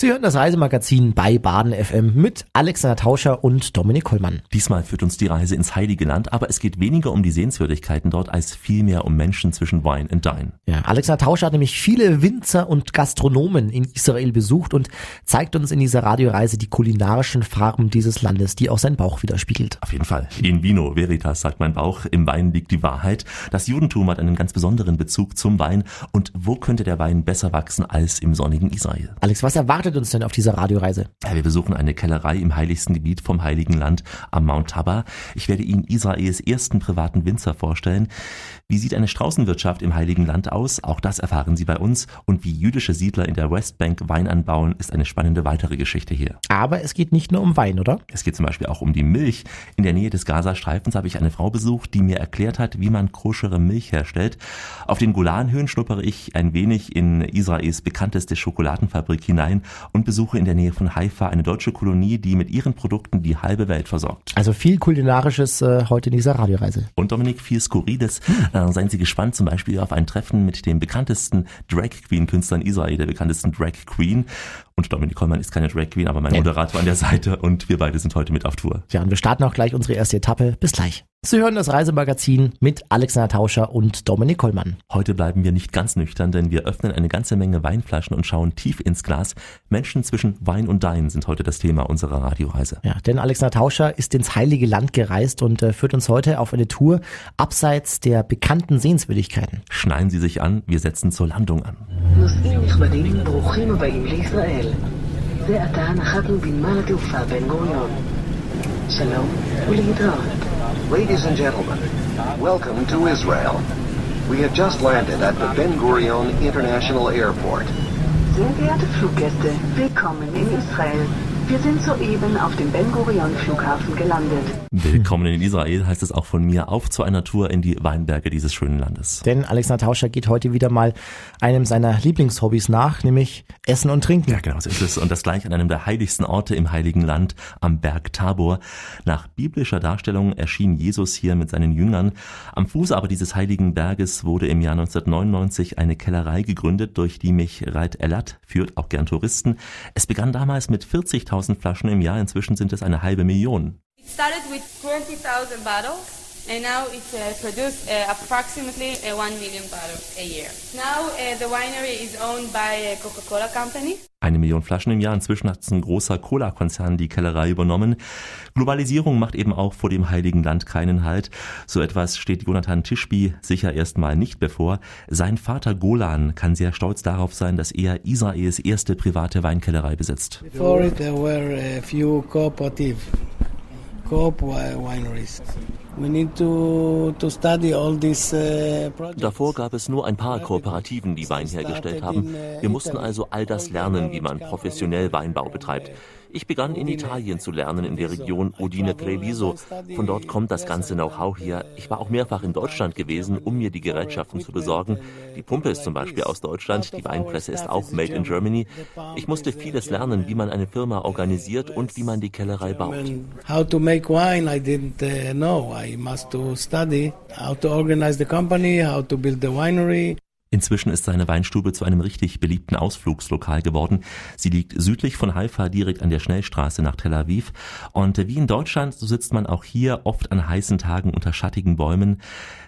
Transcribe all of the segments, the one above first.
Sie hören das Reisemagazin bei Baden FM mit Alexander Tauscher und Dominik Kollmann. Diesmal führt uns die Reise ins Heilige Land, aber es geht weniger um die Sehenswürdigkeiten dort als vielmehr um Menschen zwischen Wein und Dine. Ja, Alexander Tauscher hat nämlich viele Winzer und Gastronomen in Israel besucht und zeigt uns in dieser Radioreise die kulinarischen Farben dieses Landes, die auch sein Bauch widerspiegelt. Auf jeden Fall. In vino veritas, sagt mein Bauch, im Wein liegt die Wahrheit. Das Judentum hat einen ganz besonderen Bezug zum Wein und wo könnte der Wein besser wachsen als im sonnigen Israel? Alex, was erwartet erwartet uns denn auf dieser Radioreise? Ja, wir besuchen eine Kellerei im heiligsten Gebiet vom Heiligen Land am Mount Tabor. Ich werde Ihnen Israels ersten privaten Winzer vorstellen. Wie sieht eine Straußenwirtschaft im Heiligen Land aus? Auch das erfahren Sie bei uns. Und wie jüdische Siedler in der Westbank Wein anbauen, ist eine spannende weitere Geschichte hier. Aber es geht nicht nur um Wein, oder? Es geht zum Beispiel auch um die Milch. In der Nähe des Gazastreifens habe ich eine Frau besucht, die mir erklärt hat, wie man koschere Milch herstellt. Auf den Golanhöhen schnuppere ich ein wenig in Israels bekannteste Schokoladenfabrik hinein und besuche in der Nähe von Haifa eine deutsche Kolonie, die mit ihren Produkten die halbe Welt versorgt. Also viel kulinarisches äh, heute in dieser Radioreise. Und Dominik, viel Skurriles. Hm. Äh, seien Sie gespannt zum Beispiel auf ein Treffen mit dem bekanntesten Drag Queen Künstler in Israel, der bekanntesten Drag Queen. Und Dominik Kollmann ist keine Drag Queen, aber mein Moderator an der Seite und wir beide sind heute mit auf Tour. Ja, und wir starten auch gleich unsere erste Etappe. Bis gleich. Sie hören das Reisemagazin mit Alexander Tauscher und Dominik Kollmann. Heute bleiben wir nicht ganz nüchtern, denn wir öffnen eine ganze Menge Weinflaschen und schauen tief ins Glas. Menschen zwischen Wein und Dein sind heute das Thema unserer Radioreise. Ja, denn Alexander Tauscher ist ins Heilige Land gereist und äh, führt uns heute auf eine Tour abseits der bekannten Sehenswürdigkeiten. Schneiden Sie sich an, wir setzen zur Landung an. שלום ולהתראות. Ladies and gentlemen, welcome to Israel. We have just landed at the Ben Gurion International Airport. Sehr geehrte Fluggäste, willkommen in Israel. Wir sind soeben auf dem Ben Gurion Flughafen gelandet. Willkommen in Israel heißt es auch von mir auf zu einer Tour in die Weinberge dieses schönen Landes. Denn Alexander Tauscher geht heute wieder mal einem seiner Lieblingshobbys nach, nämlich Essen und Trinken. Ja, genau so ist es. Und das gleich an einem der heiligsten Orte im Heiligen Land am Berg Tabor. Nach biblischer Darstellung erschien Jesus hier mit seinen Jüngern. Am Fuße aber dieses heiligen Berges wurde im Jahr 1999 eine Kellerei gegründet, durch die mich Reit Elat führt, auch gern Touristen. Es begann damals mit 40.000 10.000 Flaschen im Jahr, inzwischen sind es eine halbe Million. It started with 20,000 bottles. And now it's uh, produced uh, approximately uh, 1 million bottles a year. Now uh, the winery is owned by a Coca-Cola company. Eine Million Flaschen im Jahr. Inzwischen hat ein großer Cola-Konzern die Kellerei übernommen. Globalisierung macht eben auch vor dem Heiligen Land keinen Halt. So etwas steht Jonathan Tischby sicher erstmal nicht bevor. Sein Vater Golan kann sehr stolz darauf sein, dass er Israels erste private Weinkellerei besitzt. Before it, there were a few cooperative coop wineries. Uh, Davor gab es nur ein paar Kooperativen, die Wein hergestellt haben. Uh, Wir mussten also all das lernen, wie man professionell Weinbau betreibt. Ich begann in Italien zu lernen, in der Region Udine Treviso. Von dort kommt das ganze Know-how her. Ich war auch mehrfach in Deutschland gewesen, um mir die Gerätschaften zu besorgen. Die Pumpe ist zum Beispiel aus Deutschland, die Weinpresse ist auch made in Germany. Ich musste vieles lernen, wie man eine Firma organisiert und wie man die Kellerei baut. How to make wine, I didn't uh, know. I must to study how to organize the company, how to build the winery. Inzwischen ist seine Weinstube zu einem richtig beliebten Ausflugslokal geworden. Sie liegt südlich von Haifa direkt an der Schnellstraße nach Tel Aviv. Und wie in Deutschland, so sitzt man auch hier oft an heißen Tagen unter schattigen Bäumen.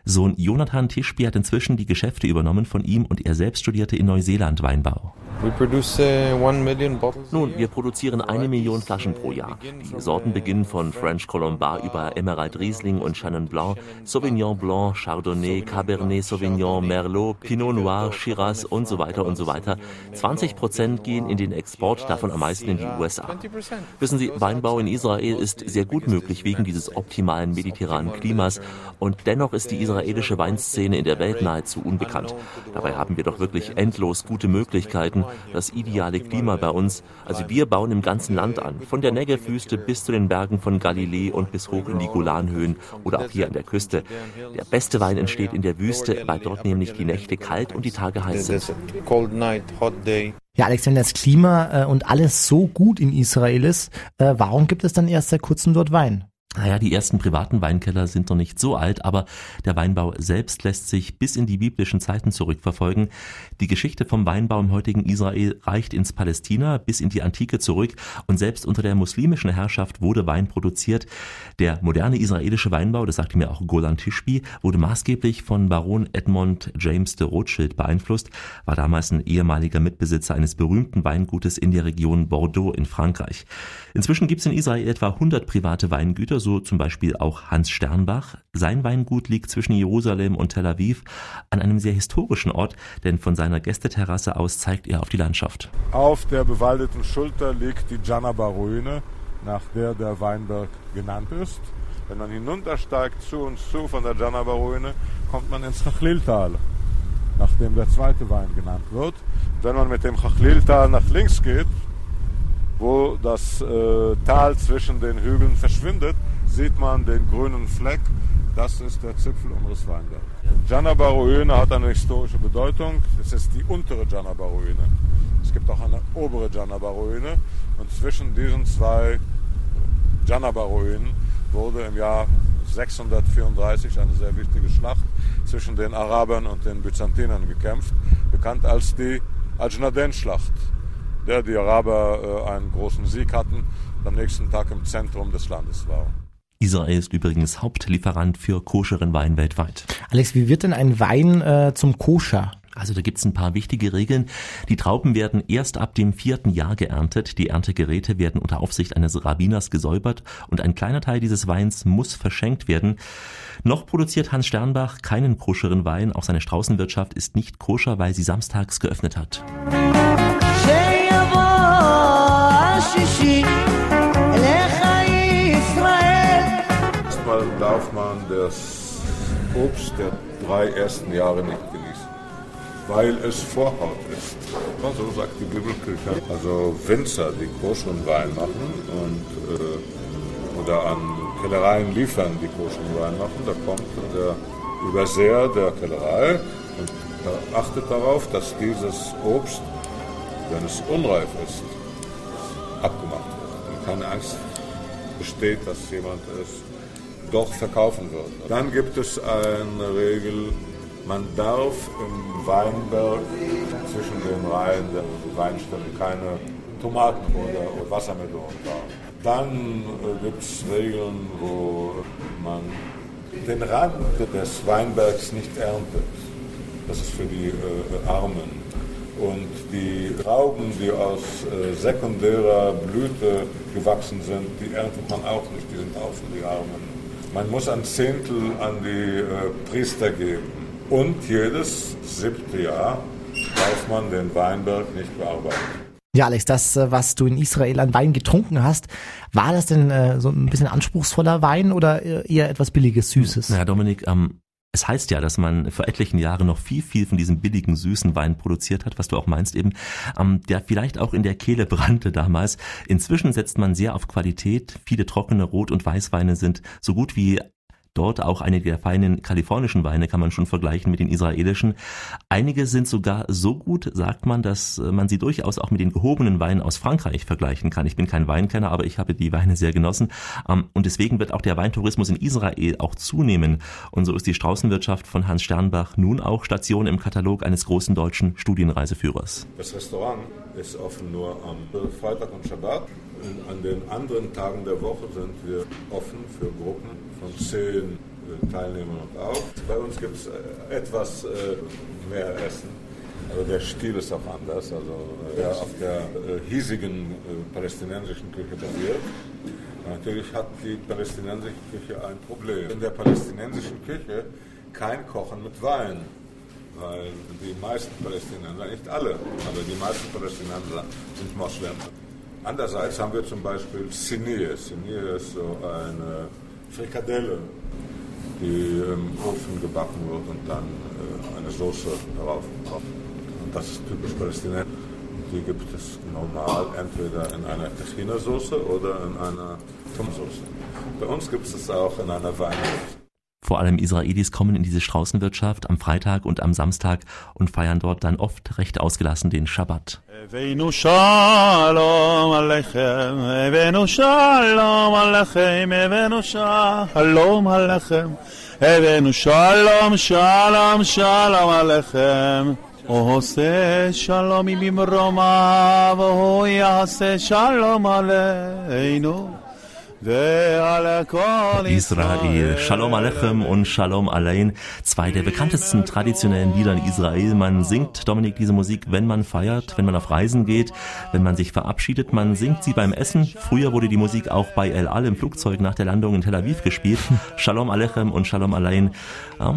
Sohn Jonathan Tischby hat inzwischen die Geschäfte übernommen von ihm und er selbst studierte in Neuseeland Weinbau. Uh, Nun, wir produzieren eine Million Flaschen pro Jahr. Die Sorten beginnen von French Colombard über Emerald Riesling und Chenin Blanc, Sauvignon Blanc, Chardonnay, Cabernet Sauvignon, Merlot, Pinot Noir, Shiraz und so weiter und so weiter. 20 Prozent gehen in den Export, davon am meisten in die USA. Wissen Sie, Weinbau in Israel ist sehr gut möglich wegen dieses optimalen mediterranen Klimas und dennoch ist die israelische Weinszene in der Welt nahezu unbekannt. Dabei haben wir doch wirklich endlos gute Möglichkeiten, das ideale Klima bei uns. Also wir bauen im ganzen Land an, von der Negev-Wüste bis zu den Bergen von Galilee und bis hoch in die Golanhöhen oder auch hier an der Küste. Der beste Wein entsteht in der Wüste, weil dort nämlich die Nächte kalt und die Tage heiß sind. Ja, Alex, wenn das Klima äh, und alles so gut in Israel ist, äh, warum gibt es dann erst seit kurzem dort Wein? Naja, die ersten privaten Weinkeller sind noch nicht so alt, aber der Weinbau selbst lässt sich bis in die biblischen Zeiten zurückverfolgen. Die Geschichte vom Weinbau im heutigen Israel reicht ins Palästina bis in die Antike zurück und selbst unter der muslimischen Herrschaft wurde Wein produziert. Der moderne israelische Weinbau, das sagte mir auch Golan Tishbi, wurde maßgeblich von Baron Edmond James de Rothschild beeinflusst, war damals ein ehemaliger Mitbesitzer eines berühmten Weingutes in der Region Bordeaux in Frankreich. Inzwischen gibt es in Israel etwa 100 private Weingüter, so zum Beispiel auch Hans Sternbach. Sein Weingut liegt zwischen Jerusalem und Tel Aviv an einem sehr historischen Ort, denn von seiner Gästeterrasse aus zeigt er auf die Landschaft. Auf der bewaldeten Schulter liegt die Janaba-Ruine, nach der der Weinberg genannt ist. Wenn man hinuntersteigt zu uns zu von der Janaba-Ruine, kommt man ins Chachliltal, nach dem der zweite Wein genannt wird. Wenn man mit dem Chachliltal nach links geht, wo das äh, Tal zwischen den Hügeln verschwindet, sieht man den grünen Fleck. Das ist der Zipfel unseres Weinbergs. Janaba-Ruine hat eine historische Bedeutung. Es ist die untere Janaba-Ruine. Es gibt auch eine obere Janaba-Ruine. Und zwischen diesen zwei Janaba-Ruinen wurde im Jahr 634 eine sehr wichtige Schlacht zwischen den Arabern und den Byzantinern gekämpft, bekannt als die Ajnaden-Schlacht, der die Araber äh, einen großen Sieg hatten und am nächsten Tag im Zentrum des Landes waren. Israel ist übrigens Hauptlieferant für koscheren Wein weltweit. Alex, wie wird denn ein Wein äh, zum Koscher? Also da gibt's ein paar wichtige Regeln. Die Trauben werden erst ab dem vierten Jahr geerntet. Die Erntegeräte werden unter Aufsicht eines Rabbiners gesäubert und ein kleiner Teil dieses Weins muss verschenkt werden. Noch produziert Hans Sternbach keinen koscheren Wein. Auch seine Straußenwirtschaft ist nicht koscher, weil sie samstags geöffnet hat. Das Obst der drei ersten Jahre nicht genießen, weil es Vorhaut ist. So sagt die Bibelkirche. Also Winzer, die großen Wein machen und, äh, oder an Kellereien liefern, die großen Wein machen, da kommt der Überseher der Kellerei und achtet darauf, dass dieses Obst, wenn es unreif ist, abgemacht wird. Und keine Angst besteht, dass jemand es doch verkaufen wird. Dann gibt es eine Regel, man darf im Weinberg zwischen den Reihen der Weinstämme keine Tomaten oder Wassermelonen bauen. Dann äh, gibt es Regeln, wo man den Rand des Weinbergs nicht erntet. Das ist für die äh, Armen. Und die Trauben, die aus äh, sekundärer Blüte gewachsen sind, die erntet man auch nicht, die sind auch für die Armen. Man muss ein Zehntel an die äh, Priester geben. Und jedes siebte Jahr darf man den Weinberg nicht bearbeiten. Ja, Alex, das, äh, was du in Israel an Wein getrunken hast, war das denn äh, so ein bisschen anspruchsvoller Wein oder eher etwas billiges, Süßes? Ja, Dominik, ähm, es heißt ja, dass man vor etlichen Jahren noch viel, viel von diesem billigen, süßen Wein produziert hat, was du auch meinst eben, ähm, der vielleicht auch in der Kehle brannte damals. Inzwischen setzt man sehr auf Qualität. Viele trockene Rot- und Weißweine sind so gut wie Dort auch einige der feinen kalifornischen Weine kann man schon vergleichen mit den israelischen. Einige sind sogar so gut, sagt man, dass man sie durchaus auch mit den gehobenen Weinen aus Frankreich vergleichen kann. Ich bin kein Weinkenner, aber ich habe die Weine sehr genossen. Ähm, und deswegen wird auch der Weintourismus in Israel auch zunehmen. Und so ist die Straußenwirtschaft von Hans Sternbach nun auch Station im Katalog eines großen deutschen Studienreiseführers. Das Restaurant ist offen nur am Freitag und Schabbat. Und an den anderen Tagen der Woche sind wir offen für Gruppen von zehn äh, Teilnehmern auf. Bei uns gibt es äh, etwas äh, mehr Essen. Also der Stil ist auch anders, also der auf der hiesigen palästinensischen Küche basiert. Natürlich hat die palästinensische Küche ein Problem. In der palästinensischen Küche kein Kochen mit Wein weil die meisten Palästinenser, nicht alle, aber die meisten Palästinenser sind Moslem. Andererseits haben wir zum Beispiel Sinir. Sinir ist so eine Frikadelle, die im Ofen gebacken wird und dann äh, eine Soße darauf kommt. Und das ist typisch palästinensisch. Die gibt es normal entweder in einer Tahina-Soße oder in einer Tomatensoße. Bei uns gibt es es auch in einer Weinsoße. Vor allem Israelis kommen in diese Straußenwirtschaft am Freitag und am Samstag und feiern dort dann oft recht ausgelassen den Schabbat. Shalom עליכם, הבאנו שלום עליכם, הבאנו שלום עליכם, הבאנו שלום, שלום, שלום עליכם. הוא עושה שלום עם ממרומיו, והוא יעשה שלום עלינו. Israel, Shalom Alechem und Shalom Alein, zwei der bekanntesten traditionellen Lieder in Israel. Man singt, Dominik, diese Musik, wenn man feiert, wenn man auf Reisen geht, wenn man sich verabschiedet. Man singt sie beim Essen. Früher wurde die Musik auch bei El Al im Flugzeug nach der Landung in Tel Aviv gespielt. Shalom Alechem und Shalom Alein.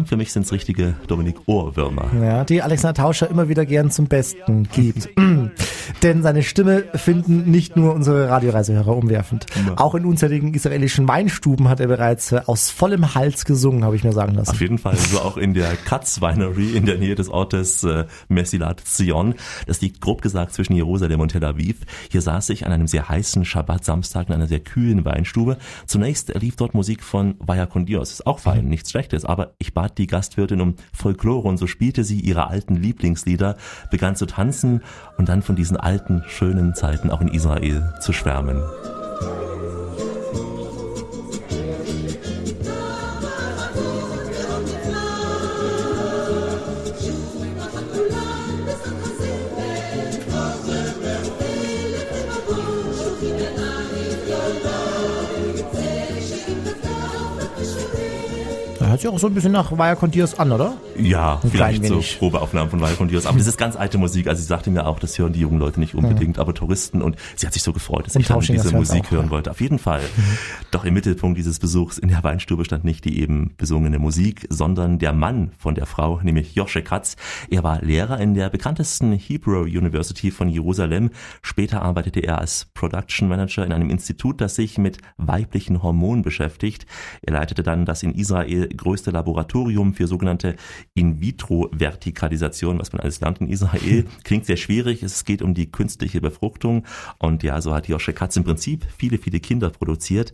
Für mich sind es richtige, Dominik, Ohrwürmer. Ja, die Alexander Tauscher immer wieder gern zum Besten gibt. Denn seine Stimme finden nicht nur unsere Radioreisehörer umwerfend. Auch in unzähligen ehemaligen israelischen Weinstuben hat er bereits äh, aus vollem Hals gesungen, habe ich mir sagen lassen. Auf jeden Fall, so auch in der Katz Winery in der Nähe des Ortes äh, Messilat Zion. Das liegt grob gesagt zwischen Jerusalem und Tel Aviv. Hier saß ich an einem sehr heißen Schabbat-Samstag in einer sehr kühlen Weinstube. Zunächst lief dort Musik von Vaya con Dios. Ist auch fein, nichts Schlechtes, aber ich bat die Gastwirtin um Folklore und so spielte sie ihre alten Lieblingslieder, begann zu tanzen und dann von diesen alten, schönen Zeiten auch in Israel zu schwärmen. Hört sich auch so ein bisschen nach Vaya Contiers an, oder? Ja, ein vielleicht so Probeaufnahmen von Vaya Contiers. Aber das ist ganz alte Musik. Also sie sagte mir auch, das hören die jungen Leute nicht unbedingt, mhm. aber Touristen. Und sie hat sich so gefreut, dass und ich dann diese Musik auch, hören ja. wollte. Auf jeden Fall. Doch im Mittelpunkt dieses Besuchs in der Weinstube stand nicht die eben besungene Musik, sondern der Mann von der Frau, nämlich Josche Katz. Er war Lehrer in der bekanntesten Hebrew University von Jerusalem. Später arbeitete er als Production Manager in einem Institut, das sich mit weiblichen Hormonen beschäftigt. Er leitete dann das in Israel größte Laboratorium für sogenannte In-vitro-Vertikalisation, was man alles lernt in Israel. Klingt sehr schwierig. Es geht um die künstliche Befruchtung. Und ja, so hat Josche Katz im Prinzip viele, viele Kinder produziert.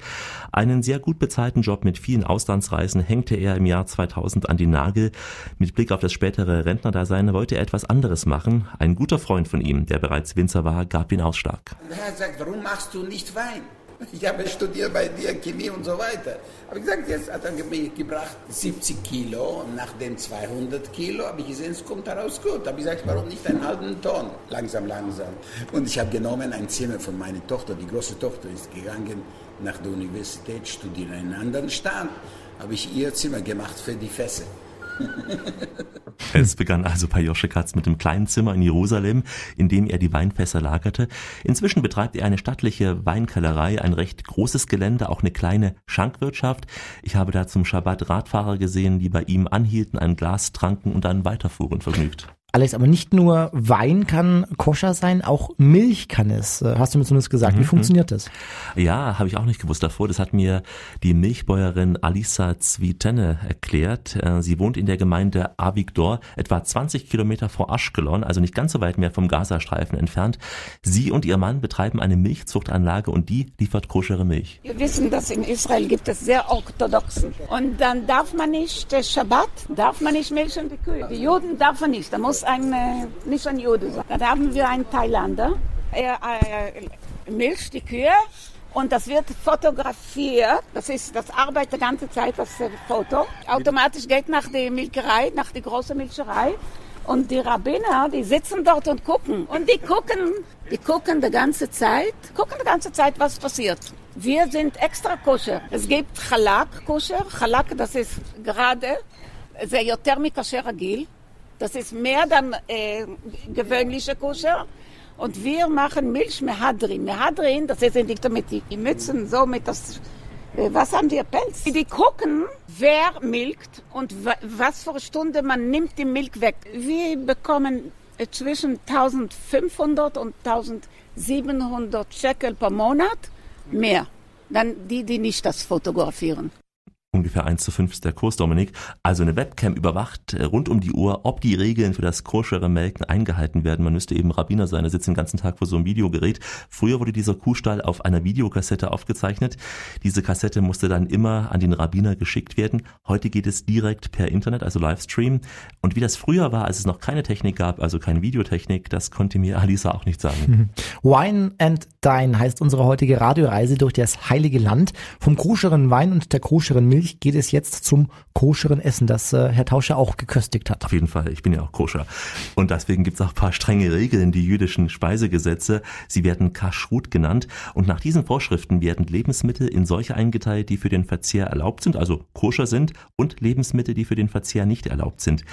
Einen sehr gut bezahlten Job mit vielen Auslandsreisen hängte er im Jahr 2000 an die Nagel. Mit Blick auf das spätere Rentnerdasein wollte er etwas anderes machen. Ein guter Freund von ihm, der bereits Winzer war, gab ihn Ausschlag. Er sagt, warum machst du nicht Wein? Ich habe studiert bei dir Chemie und so weiter. Ich gesagt, jetzt hat er mir gebracht 70 Kilo und nach den 200 Kilo habe ich gesehen, es kommt daraus gut. Habe ich gesagt, warum nicht einen halben Ton? Langsam, langsam. Und ich habe genommen ein Zimmer von meiner Tochter, die große Tochter ist gegangen nach der Universität, studiert in einem anderen Staat. Habe ich ihr Zimmer gemacht für die Fässer. Es begann also bei Josche Katz mit dem kleinen Zimmer in Jerusalem, in dem er die Weinfässer lagerte. Inzwischen betreibt er eine stattliche Weinkellerei, ein recht großes Gelände, auch eine kleine Schankwirtschaft. Ich habe da zum Schabbat Radfahrer gesehen, die bei ihm anhielten, ein Glas tranken und dann weiterfuhren vergnügt. Alex, aber nicht nur Wein kann koscher sein, auch Milch kann es. Äh, hast du mir zumindest gesagt. Wie mhm. funktioniert das? Ja, habe ich auch nicht gewusst davor. Das hat mir die Milchbäuerin Alisa Zwitenne erklärt. Äh, sie wohnt in der Gemeinde Avigdor, etwa 20 Kilometer vor Aschkelon, also nicht ganz so weit mehr vom Gazastreifen entfernt. Sie und ihr Mann betreiben eine Milchzuchtanlage und die liefert koschere Milch. Wir wissen, dass in Israel gibt es sehr orthodoxen. Und dann darf man nicht, der Schabbat, darf man nicht Milch und die Kühe. Die Juden darf man nicht. Da muss ein, äh, nicht ein Jude sein. Da haben wir einen Thailander. Er äh, milcht die Kühe und das wird fotografiert. Das ist, das arbeitet die ganze Zeit, das Foto. Automatisch geht nach der Milcherei, nach der großen Milcherei. Und die Rabbiner, die sitzen dort und gucken. Und die gucken, die gucken die ganze Zeit, gucken die ganze Zeit, was passiert. Wir sind extra koscher. Es gibt Chalak koscher. Chalak, das ist gerade, זה יותר מכשר רגיל. das ist mehr dann äh, gewöhnliche Koscher. Und wir machen Milch Mehadrin. Mehadrin, das ist nicht mit den Mützen, so mit das, äh, was haben die Pelz? Die gucken, wer milkt und was für eine Stunde man nimmt die Milch weg. Wir bekommen äh, zwischen 1500 und 1700 Shekel pro Monat mehr. Dann die, die nicht das fotografieren. Ungefähr 1 zu 5 ist der Kurs, Dominik. Also eine Webcam überwacht äh, rund um die Uhr, ob die Regeln für das koschere Melken eingehalten werden. Man müsste eben Rabbiner sein, der sitzt den ganzen Tag vor so einem Videogerät. Früher wurde dieser Kuhstall auf einer Videokassette aufgezeichnet. Diese Kassette musste dann immer an den Rabbiner geschickt werden. Heute geht es direkt per Internet, also Livestream. Und wie das früher war, als es noch keine Technik gab, also keine Videotechnik, das konnte mir Alisa auch nicht sagen. Wine and Dine heißt unsere heutige Radioreise durch das Heilige Land. Vom koscheren Wein und der koscheren Milch Milch geht es jetzt zum koscheren Essen, das äh, Herr Tauscher auch geköstigt hat. Auf jeden Fall, ich bin ja auch koscher. Und deswegen gibt es auch ein paar strenge Regeln, die jüdischen Speisegesetze. Sie werden Kashrut genannt. Und nach diesen Vorschriften werden Lebensmittel in solche eingeteilt, die für den Verzehr erlaubt sind, also koscher sind, und Lebensmittel, die für den Verzehr nicht erlaubt sind.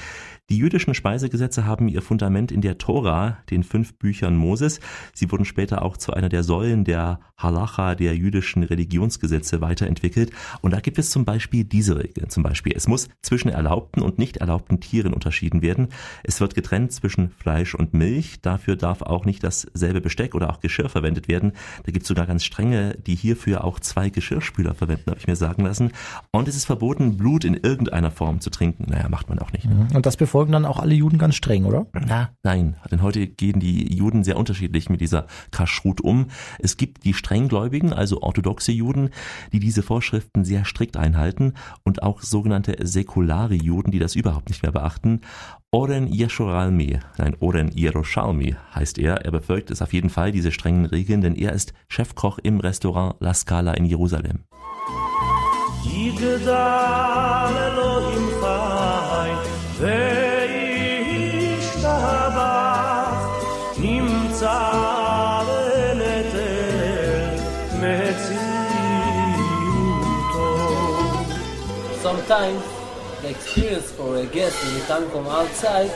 Die jüdischen Speisegesetze haben ihr Fundament in der Tora, den fünf Büchern Moses. Sie wurden später auch zu einer der Säulen der Halacha, der jüdischen Religionsgesetze weiterentwickelt. Und da gibt es zum Beispiel diese Regeln. Zum Beispiel, es muss zwischen erlaubten und nicht erlaubten Tieren unterschieden werden. Es wird getrennt zwischen Fleisch und Milch. Dafür darf auch nicht dasselbe Besteck oder auch Geschirr verwendet werden. Da gibt es sogar ganz strenge, die hierfür auch zwei Geschirrspüler verwenden, habe ich mir sagen lassen. Und es ist verboten, Blut in irgendeiner Form zu trinken. Naja, macht man auch nicht. Mhm. Und das bevor verfolgen dann auch alle Juden ganz streng, oder? Na, nein. Denn heute gehen die Juden sehr unterschiedlich mit dieser Kashrut um. Es gibt die strenggläubigen, also orthodoxe Juden, die diese Vorschriften sehr strikt einhalten und auch sogenannte säkulare Juden, die das überhaupt nicht mehr beachten. Oren Yeshoralmi, nein, Oren Yerushalmi heißt er. Er befolgt es auf jeden Fall, diese strengen Regeln, denn er ist Chefkoch im Restaurant La Scala in Jerusalem. Experience for a guest when they come from outside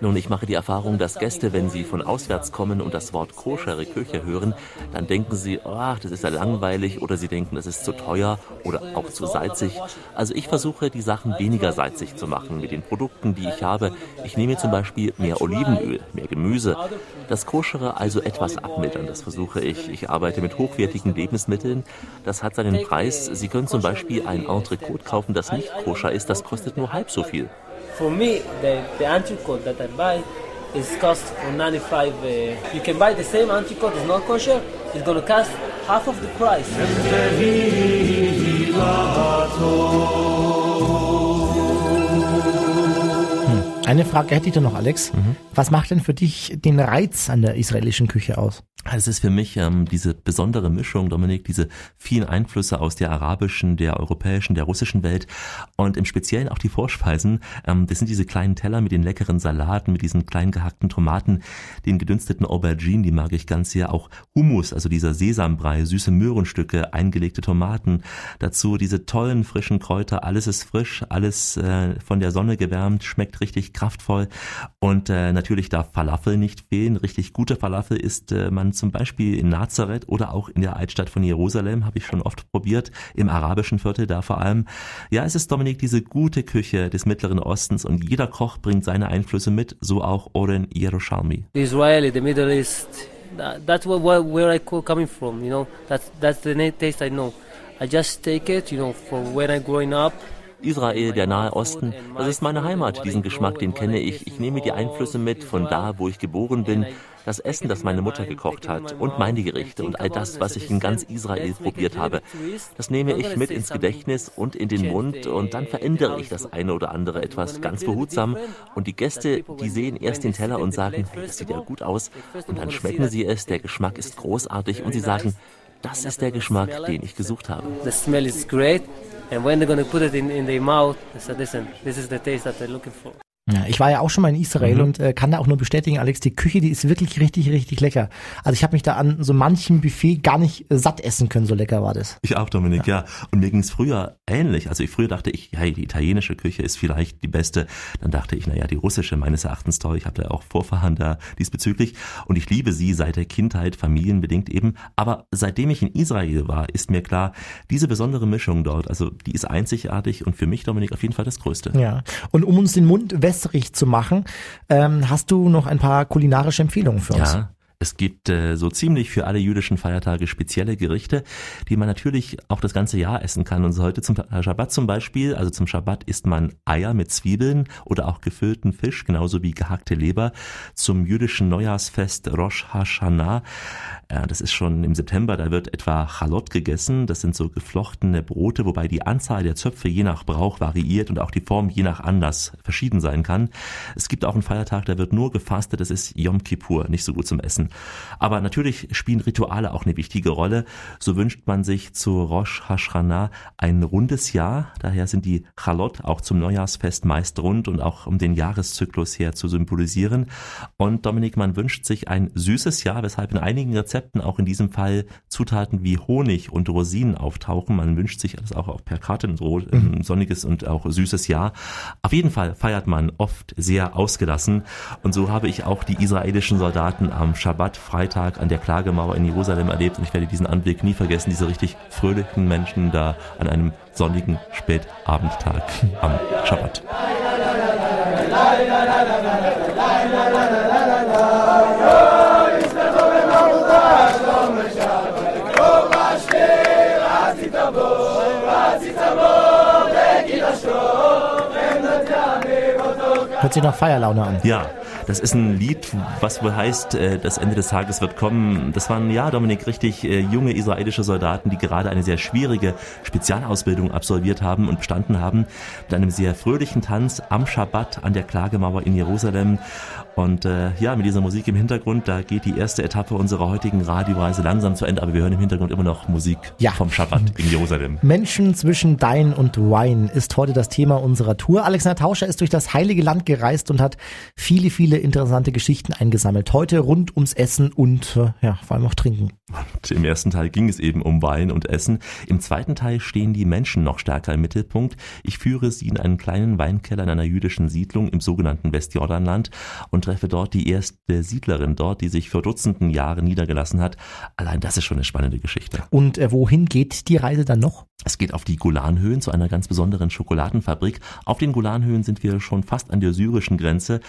Nun, ich mache die Erfahrung, dass Gäste, wenn sie von auswärts kommen und das Wort koschere Küche hören, dann denken sie, ach, das ist ja langweilig oder sie denken, das ist zu teuer oder auch zu salzig. Also ich versuche, die Sachen weniger salzig zu machen mit den Produkten, die ich habe. Ich nehme zum Beispiel mehr Olivenöl, mehr Gemüse. Das Koschere also etwas abmildern, das versuche ich. Ich arbeite mit hochwertigen Lebensmitteln. Das hat seinen Preis. Sie können zum Beispiel ein Entrecote kaufen, das nicht koscher ist. Das kostet nur halb so viel. For me, the, the entrecote that I buy is cost for 95. Uh, you can buy the same entrecote, it's not kosher, it's gonna cost half of the price. Eine Frage hätte ich da noch, Alex. Mhm. Was macht denn für dich den Reiz an der israelischen Küche aus? Es ist für mich ähm, diese besondere Mischung, Dominik, diese vielen Einflüsse aus der arabischen, der europäischen, der russischen Welt und im Speziellen auch die Vorspeisen. Ähm, das sind diese kleinen Teller mit den leckeren Salaten, mit diesen kleinen gehackten Tomaten, den gedünsteten Auberginen, die mag ich ganz sehr. Auch Hummus, also dieser Sesambrei, süße Möhrenstücke, eingelegte Tomaten. Dazu diese tollen frischen Kräuter. Alles ist frisch, alles äh, von der Sonne gewärmt, schmeckt richtig kraftvoll. Und äh, natürlich darf Falafel nicht fehlen. Richtig gute Falafel ist äh, man zum Beispiel in Nazareth oder auch in der Altstadt von Jerusalem, habe ich schon oft probiert, im arabischen Viertel da vor allem. Ja, es ist Dominik diese gute Küche des Mittleren Ostens und jeder Koch bringt seine Einflüsse mit, so auch Oren Yerushalmi. The Israeli, the Middle East, that's where, where I coming from, you know, that's, that's the taste I know. I just take it, you know, from when I growing up. Israel, der Nahe Osten, das ist meine Heimat. Diesen Geschmack, den kenne ich. Ich nehme die Einflüsse mit von da, wo ich geboren bin. Das Essen, das meine Mutter gekocht hat und meine Gerichte und all das, was ich in ganz Israel probiert habe, das nehme ich mit ins Gedächtnis und in den Mund und dann verändere ich das eine oder andere etwas ganz behutsam und die Gäste, die sehen erst den Teller und sagen, hey, das sieht ja gut aus und dann schmecken sie es, der Geschmack ist großartig und sie sagen, das ist der Geschmack, den ich gesucht habe. The smell is great. And when they're going put it in, in their mouth, said, listen, this is the taste that they're looking for. Ja, ich war ja auch schon mal in Israel mhm. und äh, kann da auch nur bestätigen, Alex, die Küche, die ist wirklich richtig, richtig lecker. Also ich habe mich da an so manchem Buffet gar nicht äh, satt essen können, so lecker war das. Ich auch, Dominik, ja. ja. Und mir ging's früher ähnlich. Also ich früher dachte ich, hey, die italienische Küche ist vielleicht die beste. Dann dachte ich, naja, die russische meines Erachtens toll. Ich habe da auch Vorfahren da diesbezüglich. Und ich liebe sie seit der Kindheit, familienbedingt eben. Aber seitdem ich in Israel war, ist mir klar, diese besondere Mischung dort, also die ist einzigartig und für mich, Dominik, auf jeden Fall das Größte. Ja. Und um uns den Mund wässrig zu machen, ähm, hast du noch ein paar kulinarische Empfehlungen für uns? Ja. Es gibt äh, so ziemlich für alle jüdischen Feiertage spezielle Gerichte, die man natürlich auch das ganze Jahr essen kann. Und so heute zum Schabbat zum Beispiel, also zum Schabbat isst man Eier mit Zwiebeln oder auch gefüllten Fisch, genauso wie gehackte Leber. Zum jüdischen Neujahrsfest Rosh Hashanah, äh, das ist schon im September, da wird etwa Chalot gegessen. Das sind so geflochtene Brote, wobei die Anzahl der Zöpfe je nach Brauch variiert und auch die Form je nach Anlass verschieden sein kann. Es gibt auch einen Feiertag, da wird nur gefastet, das ist Yom Kippur, nicht so gut zum Essen. Aber natürlich spielen Rituale auch eine wichtige Rolle. So wünscht man sich zu Rosh Hashanah ein rundes Jahr. Daher sind die Chalot auch zum Neujahrsfest meist rund und auch um den Jahreszyklus her zu symbolisieren. Und Dominik, man wünscht sich ein süßes Jahr, weshalb in einigen Rezepten auch in diesem Fall Zutaten wie Honig und Rosinen auftauchen. Man wünscht sich das auch per Karte ein sonniges und auch süßes Jahr. Auf jeden Fall feiert man oft sehr ausgelassen. Und so habe ich auch die israelischen Soldaten am Schabbat Freitag an der Klagemauer in Jerusalem erlebt. Und ich werde diesen Anblick nie vergessen, diese richtig fröhlichen Menschen da an einem sonnigen Spätabendtag am Schabbat. Hört sich nach Feierlaune an. Ja, das ist ein Lied, was wohl heißt, äh, das Ende des Tages wird kommen. Das waren, ja, Dominik, richtig äh, junge israelische Soldaten, die gerade eine sehr schwierige Spezialausbildung absolviert haben und bestanden haben. Mit einem sehr fröhlichen Tanz am Schabbat an der Klagemauer in Jerusalem. Und äh, ja, mit dieser Musik im Hintergrund, da geht die erste Etappe unserer heutigen Radioreise langsam zu Ende, aber wir hören im Hintergrund immer noch Musik ja. vom Schabbat in Jerusalem. Menschen zwischen Dein und Wein ist heute das Thema unserer Tour. Alexander Tauscher ist durch das Heilige Land gereist und hat viele, viele interessante Geschichten eingesammelt. Heute rund ums Essen und äh, ja, vor allem auch Trinken. Und Im ersten Teil ging es eben um Wein und Essen. Im zweiten Teil stehen die Menschen noch stärker im Mittelpunkt. Ich führe sie in einen kleinen Weinkeller in einer jüdischen Siedlung im sogenannten Westjordanland und treffe dort die erste Siedlerin dort, die sich vor Dutzenden Jahren niedergelassen hat. Allein das ist schon eine spannende Geschichte. Und äh, wohin geht die Reise dann noch? Es geht auf die Golanhöhen zu einer ganz besonderen Schokoladenfabrik. Auf den Golanhöhen sind wir schon fast an der syrischen Grenze.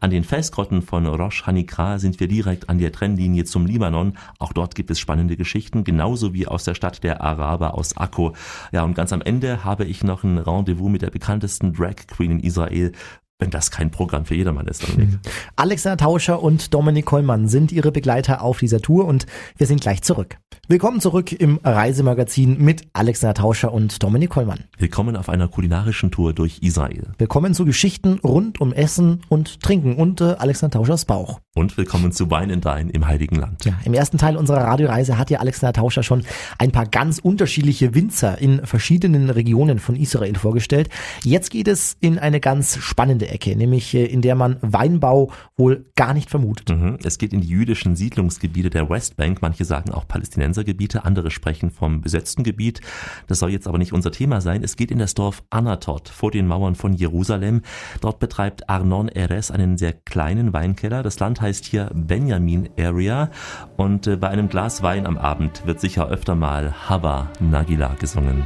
An den Felsgrotten von Rosh Hanikra sind wir direkt an der Trennlinie zum Libanon. Auch dort gibt es spannende Geschichten, genauso wie aus der Stadt der Araber aus Akko. Ja, und ganz am Ende habe ich noch ein Rendezvous mit der bekanntesten Drag Queen in Israel, wenn das kein Programm für jedermann ist. Dominik. Alexander Tauscher und Dominik Kollmann sind ihre Begleiter auf dieser Tour und wir sind gleich zurück. Willkommen zurück im Reisemagazin mit Alexander Tauscher und Dominik Kollmann. Willkommen auf einer kulinarischen Tour durch Israel. Willkommen zu Geschichten rund um Essen und Trinken und äh, Alexander Tauschers Bauch. Und willkommen zu Wein in Dein im Heiligen Land. Ja, im ersten Teil unserer Radioreise hat ja Alexander Tauscher schon ein paar ganz unterschiedliche Winzer in verschiedenen Regionen von Israel vorgestellt. Jetzt geht es in eine ganz spannende Ecke, nämlich äh, in der man Weinbau wohl gar nicht vermutet. Mhm. Es geht in die jüdischen Siedlungsgebiete der Westbank. Manche sagen auch Palästinensergebiete, andere sprechen vom besetzten Gebiet. Das soll jetzt aber nicht unser Thema sein. Es geht in das Dorf Anatot vor den Mauern von Jerusalem. Dort betreibt Arnon Eres einen sehr kleinen Weinkeller. Das Land heißt hier Benjamin Area und äh, bei einem Glas Wein am Abend wird sicher öfter mal Haba Nagila gesungen.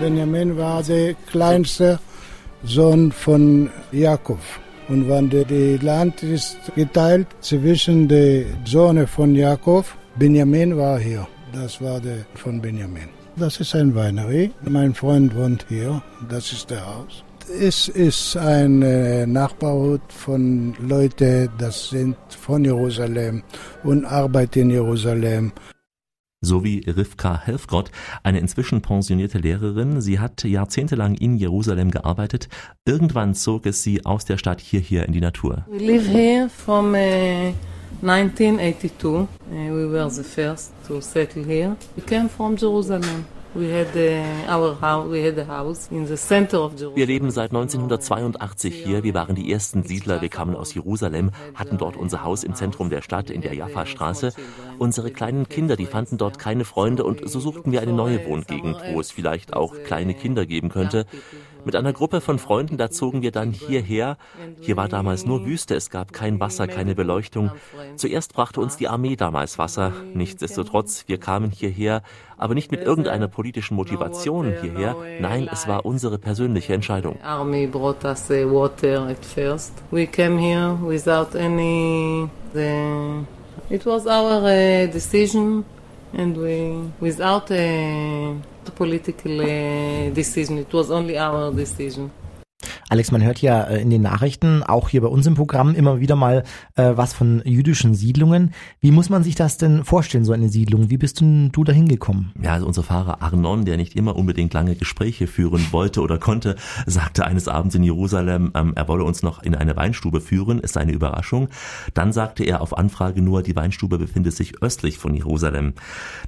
Benjamin war der kleinste Sohn von Jakob. Und wenn das Land ist geteilt zwischen den Sohn von Jakob, Benjamin war hier. Das war der von Benjamin. Das ist ein Weinery. Mein Freund wohnt hier. Das ist der Haus. Es ist ein äh, Nachbarhut von Leuten, das sind von Jerusalem und arbeiten in Jerusalem sowie Rivka Helfgott, eine inzwischen pensionierte Lehrerin. Sie hat jahrzehntelang in Jerusalem gearbeitet. Irgendwann zog es sie aus der Stadt hierher in die Natur. We live here from uh, 1982. Uh, we were the first to settle here. We came from Jerusalem. Wir leben seit 1982 hier. Wir waren die ersten Siedler. Wir kamen aus Jerusalem, hatten dort unser Haus im Zentrum der Stadt in der Jaffa-Straße. Unsere kleinen Kinder, die fanden dort keine Freunde und so suchten wir eine neue Wohngegend, wo es vielleicht auch kleine Kinder geben könnte. Mit einer Gruppe von Freunden, da zogen wir dann hierher. Hier war damals nur Wüste, es gab kein Wasser, keine Beleuchtung. Zuerst brachte uns die Armee damals Wasser. Nichtsdestotrotz, wir kamen hierher, aber nicht mit irgendeiner politischen Motivation hierher. Nein, es war unsere persönliche Entscheidung. It was our uh, decision, and we without a political uh, decision. It was only our decision. Alex, man hört ja äh, in den Nachrichten, auch hier bei uns im Programm, immer wieder mal äh, was von jüdischen Siedlungen. Wie muss man sich das denn vorstellen, so eine Siedlung? Wie bist du, du da hingekommen? Ja, also unser Fahrer Arnon, der nicht immer unbedingt lange Gespräche führen wollte oder konnte, sagte eines Abends in Jerusalem, ähm, er wolle uns noch in eine Weinstube führen, ist eine Überraschung. Dann sagte er auf Anfrage nur, die Weinstube befindet sich östlich von Jerusalem.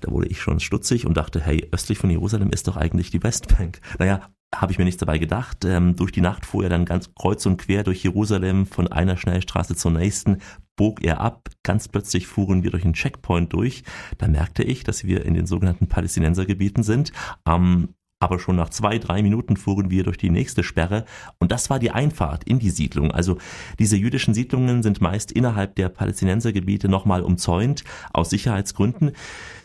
Da wurde ich schon stutzig und dachte, hey, östlich von Jerusalem ist doch eigentlich die Westbank. Naja, habe ich mir nichts dabei gedacht. Ähm, durch die Nacht fuhr er dann ganz kreuz und quer durch Jerusalem von einer Schnellstraße zur nächsten, bog er ab. Ganz plötzlich fuhren wir durch einen Checkpoint durch. Da merkte ich, dass wir in den sogenannten Palästinensergebieten sind. Ähm, aber schon nach zwei, drei Minuten fuhren wir durch die nächste Sperre und das war die Einfahrt in die Siedlung. Also diese jüdischen Siedlungen sind meist innerhalb der Palästinensergebiete nochmal umzäunt, aus Sicherheitsgründen.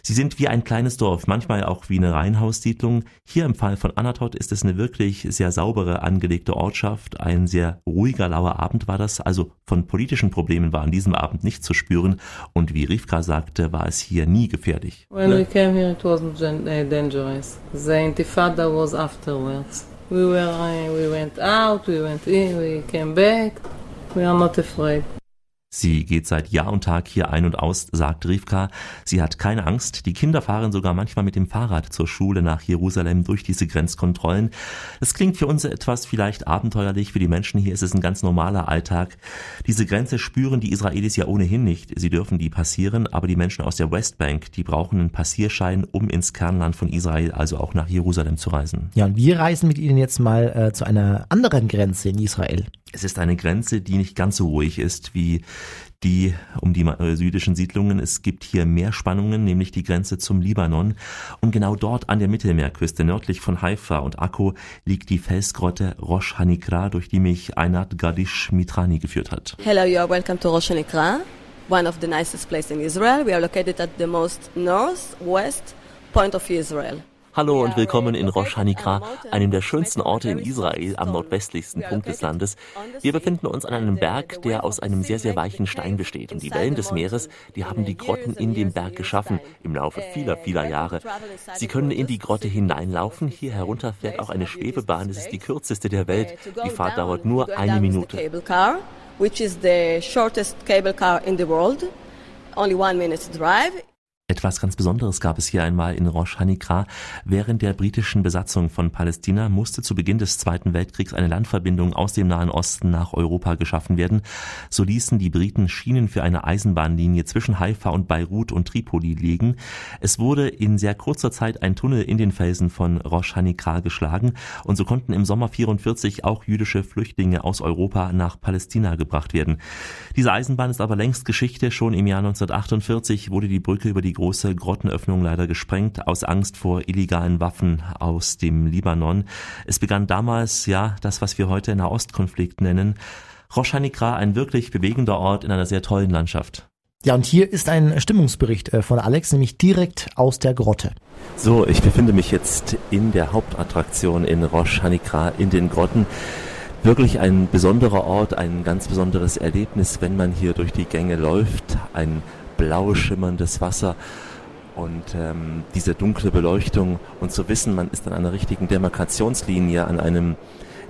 Sie sind wie ein kleines Dorf, manchmal auch wie eine Reihenhaussiedlung. Hier im Fall von Anatot ist es eine wirklich sehr saubere angelegte Ortschaft. Ein sehr ruhiger, lauer Abend war das. Also von politischen Problemen war an diesem Abend nichts zu spüren. Und wie Rivka sagte, war es hier nie gefährlich. When we came here, it wasn't dangerous. The Intifada was afterwards. We were, uh, we went out, we went in, we came back. We are not afraid. Sie geht seit Jahr und Tag hier ein und aus, sagt Rivka. Sie hat keine Angst. Die Kinder fahren sogar manchmal mit dem Fahrrad zur Schule nach Jerusalem durch diese Grenzkontrollen. Es klingt für uns etwas vielleicht abenteuerlich. Für die Menschen hier ist es ein ganz normaler Alltag. Diese Grenze spüren die Israelis ja ohnehin nicht. Sie dürfen die passieren, aber die Menschen aus der Westbank, die brauchen einen Passierschein, um ins Kernland von Israel, also auch nach Jerusalem zu reisen. Ja, und wir reisen mit Ihnen jetzt mal äh, zu einer anderen Grenze in Israel. Es ist eine Grenze, die nicht ganz so ruhig ist wie die um die jüdischen Siedlungen. Es gibt hier mehr Spannungen, nämlich die Grenze zum Libanon. Und genau dort an der Mittelmeerküste, nördlich von Haifa und Akko, liegt die Felsgrotte Rosh Hanikra, durch die mich Einat Gadish Mitrani geführt hat. Hello, you are welcome to Rosh Hanikra, one of the nicest places in Israel. We are located at the most northwest point of Israel. Hallo und willkommen in Rosh Hanikra, einem der schönsten Orte in Israel am nordwestlichsten Punkt des Landes. Wir befinden uns an einem Berg, der aus einem sehr, sehr weichen Stein besteht. Und die Wellen des Meeres, die haben die Grotten in dem Berg geschaffen, im Laufe vieler, vieler Jahre. Sie können in die Grotte hineinlaufen. Hier herunter fährt auch eine Schwebebahn. Es ist die kürzeste der Welt. Die Fahrt dauert nur eine Minute. Which is the shortest cable car in the world. Only one minute drive. Etwas ganz Besonderes gab es hier einmal in Rosh Hanikra. Während der britischen Besatzung von Palästina musste zu Beginn des Zweiten Weltkriegs eine Landverbindung aus dem Nahen Osten nach Europa geschaffen werden. So ließen die Briten Schienen für eine Eisenbahnlinie zwischen Haifa und Beirut und Tripoli legen. Es wurde in sehr kurzer Zeit ein Tunnel in den Felsen von Rosh Hanikra geschlagen und so konnten im Sommer 44 auch jüdische Flüchtlinge aus Europa nach Palästina gebracht werden. Diese Eisenbahn ist aber längst Geschichte. Schon im Jahr 1948 wurde die Brücke über die große Grottenöffnung leider gesprengt, aus Angst vor illegalen Waffen aus dem Libanon. Es begann damals, ja, das, was wir heute Nahostkonflikt nennen. Rosh Hanikra, ein wirklich bewegender Ort in einer sehr tollen Landschaft. Ja, und hier ist ein Stimmungsbericht äh, von Alex, nämlich direkt aus der Grotte. So, ich befinde mich jetzt in der Hauptattraktion in Rosh Hanikra, in den Grotten. Wirklich ein besonderer Ort, ein ganz besonderes Erlebnis, wenn man hier durch die Gänge läuft. Ein blau schimmerndes Wasser und ähm, diese dunkle Beleuchtung und zu wissen, man ist an einer richtigen Demarkationslinie, an einem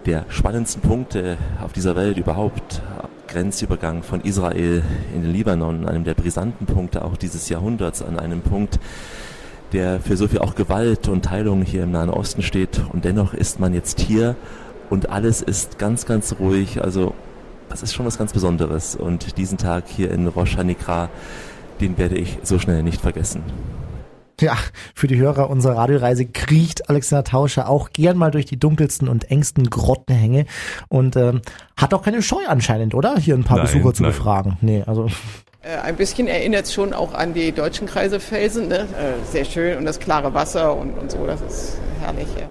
der spannendsten Punkte auf dieser Welt überhaupt, Grenzübergang von Israel in den Libanon, einem der brisanten Punkte auch dieses Jahrhunderts, an einem Punkt, der für so viel auch Gewalt und Teilung hier im Nahen Osten steht. Und dennoch ist man jetzt hier und alles ist ganz, ganz ruhig. Also das ist schon was ganz Besonderes. Und diesen Tag hier in Rosh Hanikra, den werde ich so schnell nicht vergessen. Ja, für die Hörer unserer Radioreise kriecht Alexander Tauscher auch gern mal durch die dunkelsten und engsten Grottenhänge und ähm, hat auch keine Scheu anscheinend, oder? Hier ein paar nein, Besucher zu nein. befragen. Nee, also. Äh, ein bisschen erinnert es schon auch an die deutschen Kreisefelsen. Ne? Äh, sehr schön und das klare Wasser und, und so, das ist herrlich, ja.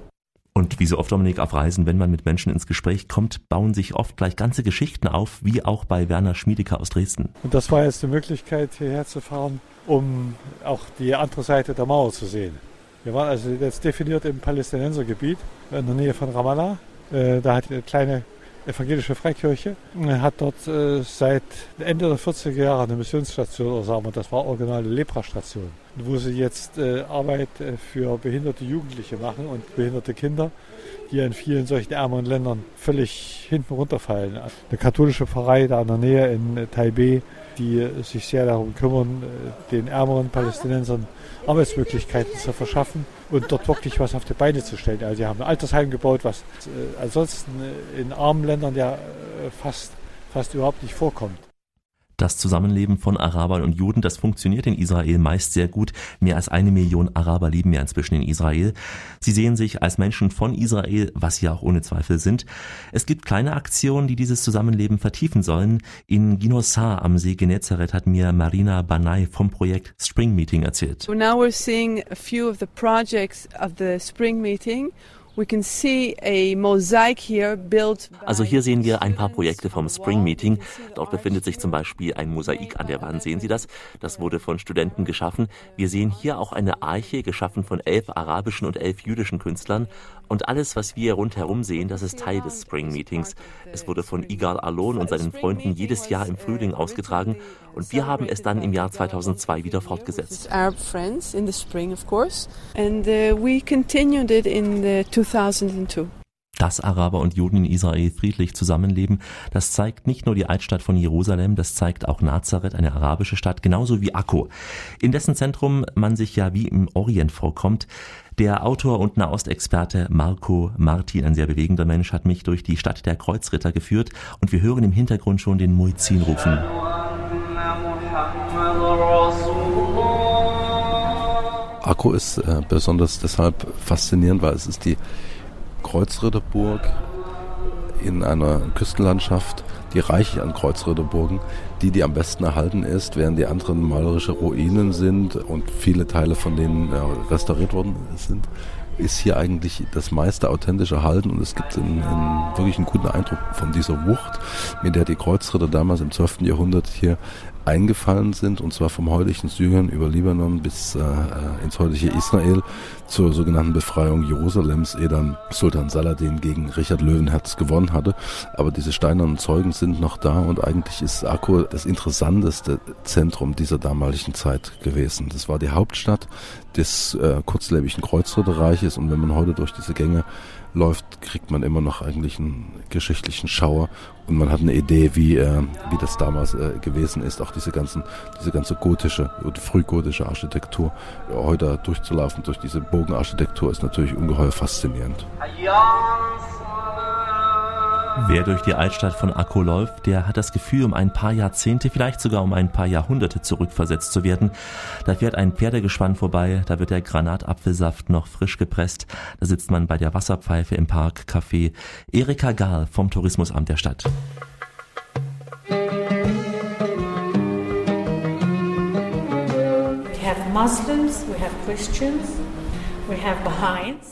Und wie so oft, Dominik, auf Reisen, wenn man mit Menschen ins Gespräch kommt, bauen sich oft gleich ganze Geschichten auf, wie auch bei Werner Schmiedeker aus Dresden. Und das war jetzt die Möglichkeit, hierher zu fahren, um auch die andere Seite der Mauer zu sehen. Wir waren also jetzt definiert im Palästinensergebiet in der Nähe von Ramallah. Äh, da hat eine kleine evangelische Freikirche, hat dort äh, seit Ende der 40er Jahre eine Missionsstation, oder sagen wir, das war originale Lepra-Station, wo sie jetzt äh, Arbeit für behinderte Jugendliche machen und behinderte Kinder, die in vielen solchen ärmeren Ländern völlig hinten runterfallen. Eine katholische Pfarrei da in der Nähe in Taipei, die sich sehr darum kümmern, den ärmeren Palästinensern Arbeitsmöglichkeiten zu verschaffen und dort wirklich was auf die Beine zu stellen. Also sie haben ein Altersheim gebaut, was äh, ansonsten in armen Ländern ja äh, fast, fast überhaupt nicht vorkommt. Das Zusammenleben von Arabern und Juden, das funktioniert in Israel meist sehr gut. Mehr als eine Million Araber leben ja inzwischen in Israel. Sie sehen sich als Menschen von Israel, was sie auch ohne Zweifel sind. Es gibt kleine Aktionen, die dieses Zusammenleben vertiefen sollen. In Ginosar am See Genezareth hat mir Marina Banai vom Projekt Spring Meeting erzählt. So now we're seeing a few of the projects of the Spring Meeting. Also hier sehen wir ein paar Projekte vom Spring Meeting. Dort befindet sich zum Beispiel ein Mosaik an der Wand. Sehen Sie das? Das wurde von Studenten geschaffen. Wir sehen hier auch eine Arche, geschaffen von elf arabischen und elf jüdischen Künstlern. Und alles, was wir rundherum sehen, das ist Teil des Spring Meetings. Es wurde von Igal Alon und seinen Freunden jedes Jahr im Frühling ausgetragen und wir haben es dann im Jahr 2002 wieder fortgesetzt. Arab Friends in the spring, of course, and uh, we continued it in 2002 dass Araber und Juden in Israel friedlich zusammenleben, das zeigt nicht nur die Altstadt von Jerusalem, das zeigt auch Nazareth, eine arabische Stadt, genauso wie Akko, in dessen Zentrum man sich ja wie im Orient vorkommt. Der Autor und Nahostexperte Marco Martin, ein sehr bewegender Mensch, hat mich durch die Stadt der Kreuzritter geführt und wir hören im Hintergrund schon den Muezzin rufen. Akko ist äh, besonders deshalb faszinierend, weil es ist die Kreuzritterburg in einer Küstenlandschaft, die reich an Kreuzritterburgen, die, die am besten erhalten ist, während die anderen malerische Ruinen sind und viele Teile von denen ja, restauriert worden sind, ist hier eigentlich das meiste authentisch erhalten und es gibt einen, einen, wirklich einen guten Eindruck von dieser Wucht, mit der die Kreuzritter damals im 12. Jahrhundert hier eingefallen sind, und zwar vom heutigen Syrien über Libanon bis äh, äh, ins heutige Israel zur sogenannten Befreiung Jerusalems, ehe dann Sultan Saladin gegen Richard Löwenherz gewonnen hatte. Aber diese steinernen Zeugen sind noch da und eigentlich ist Akko das interessanteste Zentrum dieser damaligen Zeit gewesen. Das war die Hauptstadt des äh, kurzlebigen Kreuzritterreiches und wenn man heute durch diese Gänge läuft, kriegt man immer noch eigentlich einen geschichtlichen Schauer und man hat eine Idee, wie, äh, wie das damals äh, gewesen ist, auch diese ganzen, diese ganze gotische oder frühgotische Architektur ja, heute durchzulaufen durch diese Bogenarchitektur ist natürlich ungeheuer faszinierend. Wer durch die Altstadt von Akko läuft, der hat das Gefühl, um ein paar Jahrzehnte, vielleicht sogar um ein paar Jahrhunderte zurückversetzt zu werden. Da fährt ein Pferdegespann vorbei, da wird der Granatapfelsaft noch frisch gepresst, da sitzt man bei der Wasserpfeife im Park Café. Erika Gahl vom Tourismusamt der Stadt. Muslims, we have Christians.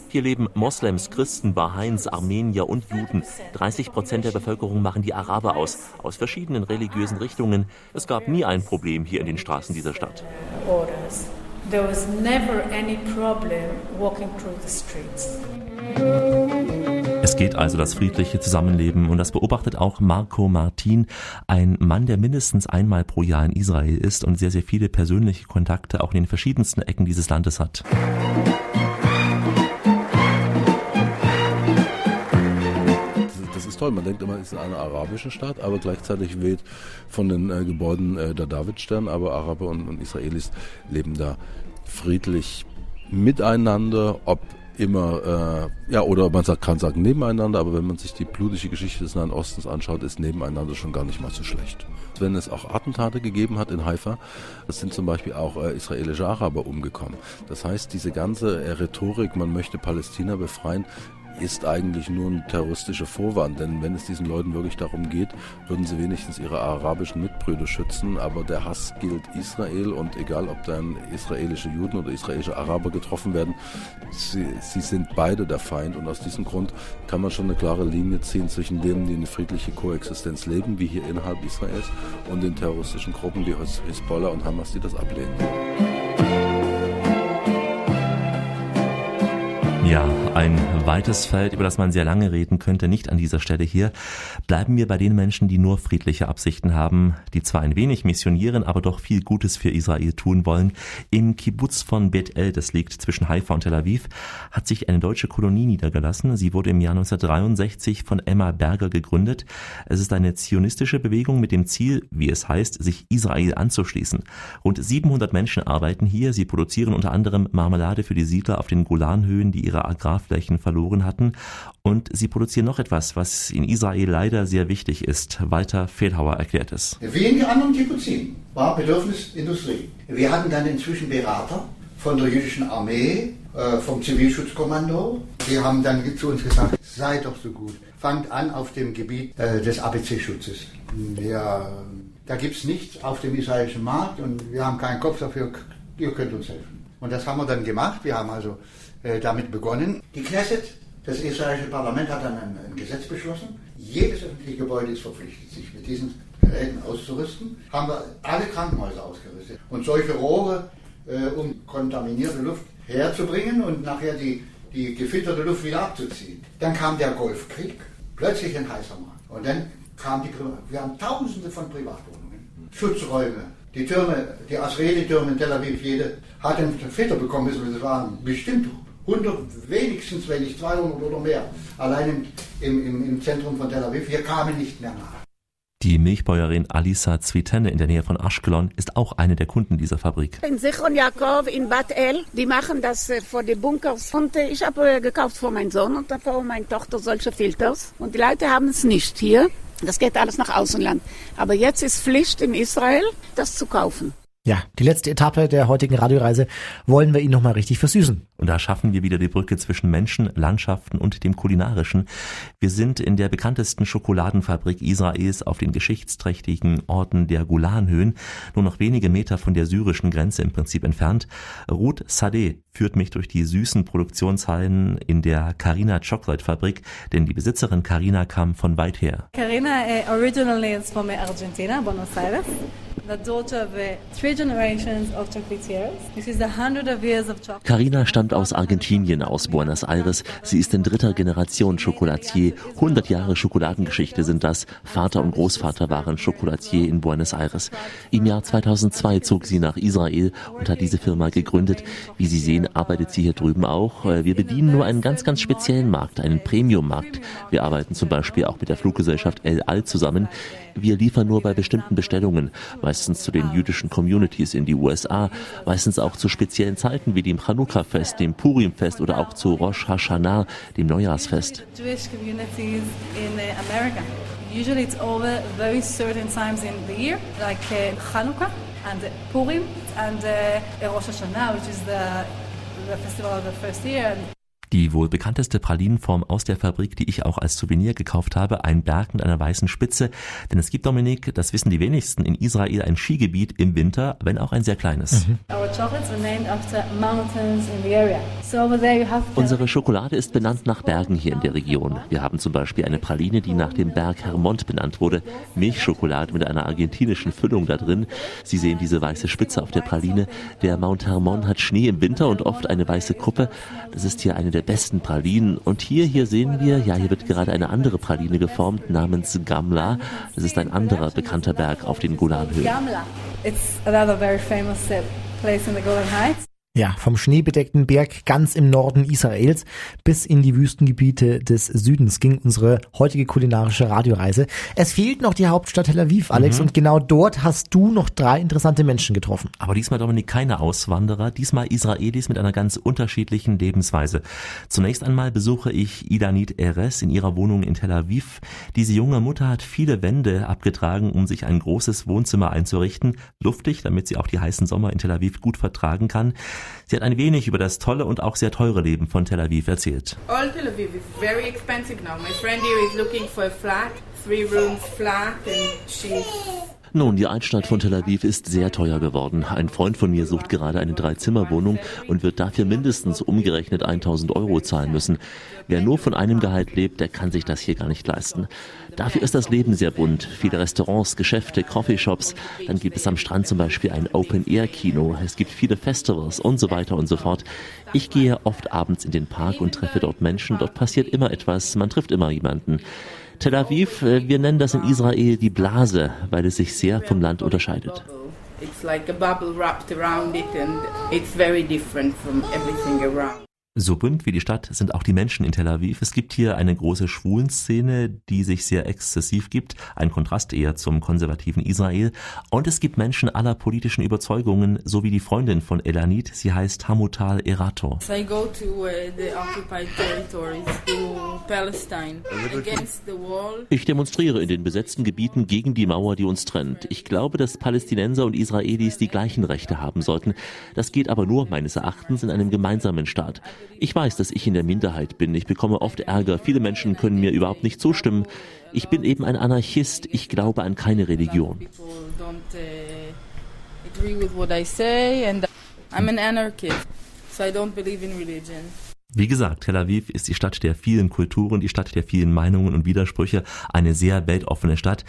Hier leben Moslems, Christen, Baha'is, Armenier und Juden. 30 Prozent der Bevölkerung machen die Araber aus, aus verschiedenen religiösen Richtungen. Es gab nie ein Problem hier in den Straßen dieser Stadt. There was never any problem walking through the streets. Es geht also das friedliche Zusammenleben und das beobachtet auch Marco Martin, ein Mann, der mindestens einmal pro Jahr in Israel ist und sehr, sehr viele persönliche Kontakte auch in den verschiedensten Ecken dieses Landes hat. toll. Man denkt immer, es ist eine arabische Stadt, aber gleichzeitig weht von den äh, Gebäuden äh, der Davidstern. Aber Araber und, und Israelis leben da friedlich miteinander, ob immer, äh, ja, oder man kann sagen nebeneinander, aber wenn man sich die blutige Geschichte des Nahen Ostens anschaut, ist nebeneinander schon gar nicht mal so schlecht. Wenn es auch Attentate gegeben hat in Haifa, es sind zum Beispiel auch äh, israelische Araber umgekommen. Das heißt, diese ganze äh, Rhetorik, man möchte Palästina befreien, ist eigentlich nur ein terroristischer Vorwand. Denn wenn es diesen Leuten wirklich darum geht, würden sie wenigstens ihre arabischen Mitbrüder schützen. Aber der Hass gilt Israel und egal, ob dann israelische Juden oder israelische Araber getroffen werden, sie, sie sind beide der Feind. Und aus diesem Grund kann man schon eine klare Linie ziehen zwischen denen, die eine friedliche Koexistenz leben, wie hier innerhalb Israels, und den terroristischen Gruppen wie Hezbollah und Hamas, die das ablehnen. Ja, ein weites Feld, über das man sehr lange reden könnte, nicht an dieser Stelle hier. Bleiben wir bei den Menschen, die nur friedliche Absichten haben, die zwar ein wenig missionieren, aber doch viel Gutes für Israel tun wollen. Im Kibbutz von Bet El, das liegt zwischen Haifa und Tel Aviv, hat sich eine deutsche Kolonie niedergelassen. Sie wurde im Jahr 1963 von Emma Berger gegründet. Es ist eine zionistische Bewegung mit dem Ziel, wie es heißt, sich Israel anzuschließen. Rund 700 Menschen arbeiten hier. Sie produzieren unter anderem Marmelade für die Siedler auf den Golanhöhen, die ihre Agrarflächen verloren hatten. Und sie produzieren noch etwas, was in Israel leider sehr wichtig ist. Walter Fehlhauer erklärt es. Den anderen Kibbuzim war Bedürfnisindustrie. Wir hatten dann inzwischen Berater von der jüdischen Armee, äh, vom Zivilschutzkommando. Die haben dann zu uns gesagt, seid doch so gut, fangt an auf dem Gebiet äh, des ABC-Schutzes. Ja, da gibt es nichts auf dem israelischen Markt und wir haben keinen Kopf dafür, ihr könnt uns helfen. Und das haben wir dann gemacht. Wir haben also damit begonnen. Die Knesset, das israelische Parlament, hat dann ein, ein, Gesetz beschlossen. Jedes öffentliche Gebäude ist verpflichtet, sich mit diesen Geräten auszurüsten. Haben wir alle Krankenhäuser ausgerüstet. Und solche Rohre, äh, um kontaminierte Luft herzubringen und nachher die, die gefilterte Luft wieder abzuziehen. Dann kam der Golfkrieg, plötzlich ein heißer Markt. Und dann kam die, wir haben tausende von Privatwohnungen, Schutzräume, die Türme, die Asreli-Türme in Tel Aviv, jede hat einen Filter bekommen, das waren bestimmt 100, wenigstens, wenn nicht 200 oder mehr, allein im, im, im Zentrum von Tel Aviv. Wir kamen nicht mehr nach. Die Milchbäuerin Alisa Zwitenne in der Nähe von Ashkelon ist auch eine der Kunden dieser Fabrik. In Sichon Jakob in Bad El, die machen das äh, vor den Bunkers. Und ich habe äh, gekauft für meinen Sohn und für meine Tochter solche Filters. Und die Leute haben es nicht hier. Das geht alles nach Außenland. Aber jetzt ist Pflicht in Israel, das zu kaufen. Ja, die letzte Etappe der heutigen Radioreise wollen wir Ihnen nochmal richtig versüßen. Und da schaffen wir wieder die Brücke zwischen Menschen, Landschaften und dem Kulinarischen. Wir sind in der bekanntesten Schokoladenfabrik Israels auf den geschichtsträchtigen Orten der Golanhöhen, nur noch wenige Meter von der syrischen Grenze im Prinzip entfernt. Ruth Sadeh führt mich durch die süßen Produktionshallen in der Carina Chocolate Fabrik, denn die Besitzerin Carina kam von weit her. Carina uh, originally is from Argentina, Buenos Aires. The daughter of three generations of chocolatiers. This is a hundred of years of chocolate. Carina stammt aus Argentinien, aus Buenos Aires. Sie ist in dritter Generation Chocolatier. 100 Jahre Schokoladengeschichte sind das. Vater und Großvater waren Chocolatier in Buenos Aires. Im Jahr 2002 zog sie nach Israel und hat diese Firma gegründet. Wie Sie sehen, arbeitet sie hier drüben auch. Wir bedienen nur einen ganz, ganz speziellen Markt, einen Premium-Markt. Wir arbeiten zum Beispiel auch mit der Fluggesellschaft El Al zusammen. Wir liefern nur bei bestimmten Bestellungen, meistens zu den jüdischen Communities in die USA, meistens auch zu speziellen Zeiten wie dem Chanukka-Fest, dem Purim-Fest oder auch zu Rosh Hashanah, dem Neujahrsfest. America. Usually it's over very certain times in the year, like uh, Hanukkah and Purim and uh, Rosh Hashanah, which is the, the festival of the first year. Die wohl bekannteste Pralinenform aus der Fabrik, die ich auch als Souvenir gekauft habe, ein Berg mit einer weißen Spitze. Denn es gibt, Dominik, das wissen die wenigsten, in Israel ein Skigebiet im Winter, wenn auch ein sehr kleines. Mhm. Unsere Schokolade ist benannt nach Bergen hier in der Region. Wir haben zum Beispiel eine Praline, die nach dem Berg Hermont benannt wurde. Milchschokolade mit einer argentinischen Füllung da drin. Sie sehen diese weiße Spitze auf der Praline. Der Mount Hermon hat Schnee im Winter und oft eine weiße Kuppe. Das ist hier eine der besten Pralinen. Und hier, hier sehen wir, ja, hier wird gerade eine andere Praline geformt namens Gamla. Das ist ein anderer bekannter Berg auf den Golanhöhen. Gamla. It's another very famous place in the Golan Heights. Ja, vom schneebedeckten Berg ganz im Norden Israels bis in die Wüstengebiete des Südens ging unsere heutige kulinarische Radioreise. Es fehlt noch die Hauptstadt Tel Aviv, Alex, mhm. und genau dort hast du noch drei interessante Menschen getroffen. Aber diesmal, Dominik, keine Auswanderer, diesmal Israelis mit einer ganz unterschiedlichen Lebensweise. Zunächst einmal besuche ich Idanit Eres in ihrer Wohnung in Tel Aviv. Diese junge Mutter hat viele Wände abgetragen, um sich ein großes Wohnzimmer einzurichten, luftig, damit sie auch die heißen Sommer in Tel Aviv gut vertragen kann. Sie hat ein wenig über das tolle und auch sehr teure Leben von Tel Aviv erzählt. All Tel Aviv is very expensive now. My friend here is looking for a flat, three rooms flat, and she's nun, die Altstadt von Tel Aviv ist sehr teuer geworden. Ein Freund von mir sucht gerade eine Dreizimmerwohnung und wird dafür mindestens umgerechnet 1000 Euro zahlen müssen. Wer nur von einem Gehalt lebt, der kann sich das hier gar nicht leisten. Dafür ist das Leben sehr bunt. Viele Restaurants, Geschäfte, Coffeeshops. Dann gibt es am Strand zum Beispiel ein Open-Air-Kino. Es gibt viele Festivals und so weiter und so fort. Ich gehe oft abends in den Park und treffe dort Menschen. Dort passiert immer etwas. Man trifft immer jemanden. Tel Aviv, äh, wir nennen das in Israel die Blase, weil es sich sehr vom Land unterscheidet. It's like a bubble wrapped around it and it's very different from everything around. So bunt wie die Stadt sind auch die Menschen in Tel Aviv. Es gibt hier eine große Schwulenszene, die sich sehr exzessiv gibt, ein Kontrast eher zum konservativen Israel. Und es gibt Menschen aller politischen Überzeugungen, so wie die Freundin von Elanit, sie heißt Hamutal Erato. I go to uh, the occupied territories, to Palestine, against the wall. Ich demonstriere in den besetzten Gebieten gegen die Mauer, die uns trennt. Ich glaube, dass Palästinenser und Israelis die gleichen Rechte haben sollten. Das geht aber nur meines Erachtens in einem gemeinsamen Staat. Ich weiß, dass ich in der Minderheit bin. Ich bekomme oft Ärger. Viele Menschen können mir überhaupt nicht zustimmen. Ich bin eben ein Anarchist. Ich glaube an keine Religion. I'm an anarchist, so I don't believe in religion. Wie gesagt, Tel Aviv ist die Stadt der vielen Kulturen, die Stadt der vielen Meinungen und Widersprüche, eine sehr weltoffene Stadt.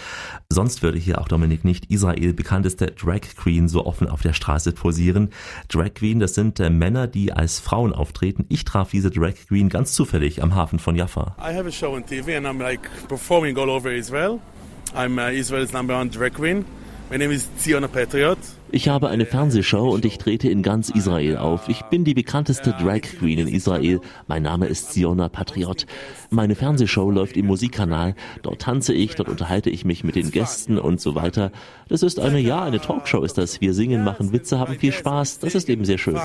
Sonst würde hier auch Dominik nicht Israel bekannteste Drag Queen so offen auf der Straße posieren. Drag Queen, das sind äh, Männer, die als Frauen auftreten. Ich traf diese Drag Queen ganz zufällig am Hafen von Jaffa. I have a show on TV and I'm like performing all over Israel. I'm uh, Israel's number one drag queen. My name is Ziona Patriot. Ich habe eine Fernsehshow und ich trete in ganz Israel auf. Ich bin die bekannteste Drag Queen in Israel. Mein Name ist Siona Patriot. Meine Fernsehshow läuft im Musikkanal. Dort tanze ich, dort unterhalte ich mich mit den Gästen und so weiter. Das ist eine, ja, eine Talkshow ist das. Wir singen, machen Witze, haben viel Spaß. Das ist eben sehr schön.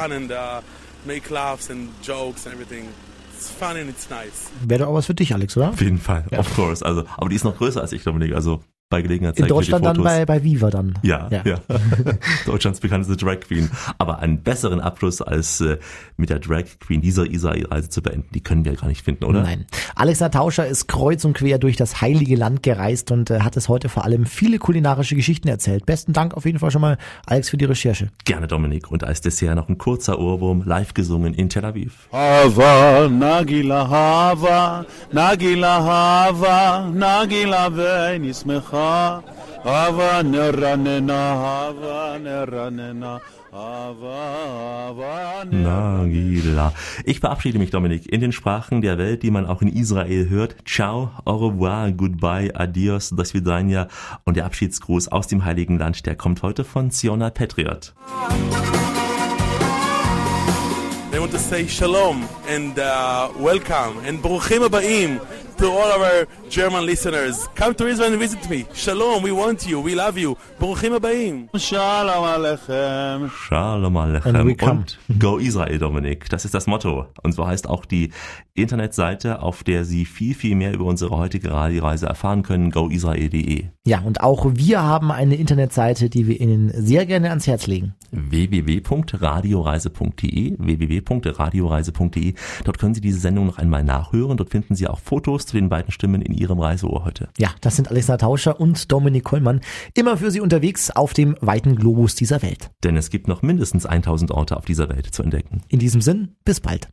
Wäre doch auch was für dich, Alex, oder? Auf jeden Fall, ja. of course. Also, aber die ist noch größer als ich, Dominik. Also bei Gelegenheit In Deutschland dann bei, bei Viva dann. Ja, ja. ja. Deutschlands bekannteste Drag Queen. Aber einen besseren Abschluss als äh, mit der Drag Queen dieser Israel-Reise zu beenden, die können wir gar nicht finden, oder? Nein. Alexa Tauscher ist kreuz und quer durch das heilige Land gereist und äh, hat es heute vor allem viele kulinarische Geschichten erzählt. Besten Dank auf jeden Fall schon mal, Alex, für die Recherche. Gerne, Dominik. Und als Dessert noch ein kurzer Ohrwurm, live gesungen in Tel Aviv. Hava, Nagila Hava, Nagila Hava, Nagila Venismecha. Hava neranena, Hava neranena. Nagila. Ich verabschiede mich, Dominik, in den Sprachen der Welt, die man auch in Israel hört. Ciao, au revoir, goodbye, adios, das vidania. Und der Abschiedsgruß aus dem Heiligen Land, der kommt heute von Siona Patriot. They want to say shalom and uh, welcome and bruchim abaim to all of our German listeners. Come to Israel and visit me. Shalom, we want you, we love you. Bruchim abaim. Shalom alechem. Shalom alechem. Und Go Israel, Dominik. Das ist das Motto. Und so heißt auch die Internetseite, auf der Sie viel, viel mehr über unsere heutige Radioreise erfahren können, goisrael.de. Ja, und auch wir haben eine Internetseite, die wir Ihnen sehr gerne ans Herz legen. www.radioreise.de www.radioreise.de Dort können Sie diese Sendung noch einmal nachhören. Dort finden Sie auch Fotos zu den beiden Stimmen in Ihrem Reiseohr heute. Ja, das sind Alexander Tauscher und Dominik Kollmann. Immer für Sie unterwegs auf dem weiten Globus dieser Welt. Denn es gibt noch mindestens 1000 Orte auf dieser Welt zu entdecken. In diesem Sinn, bis bald.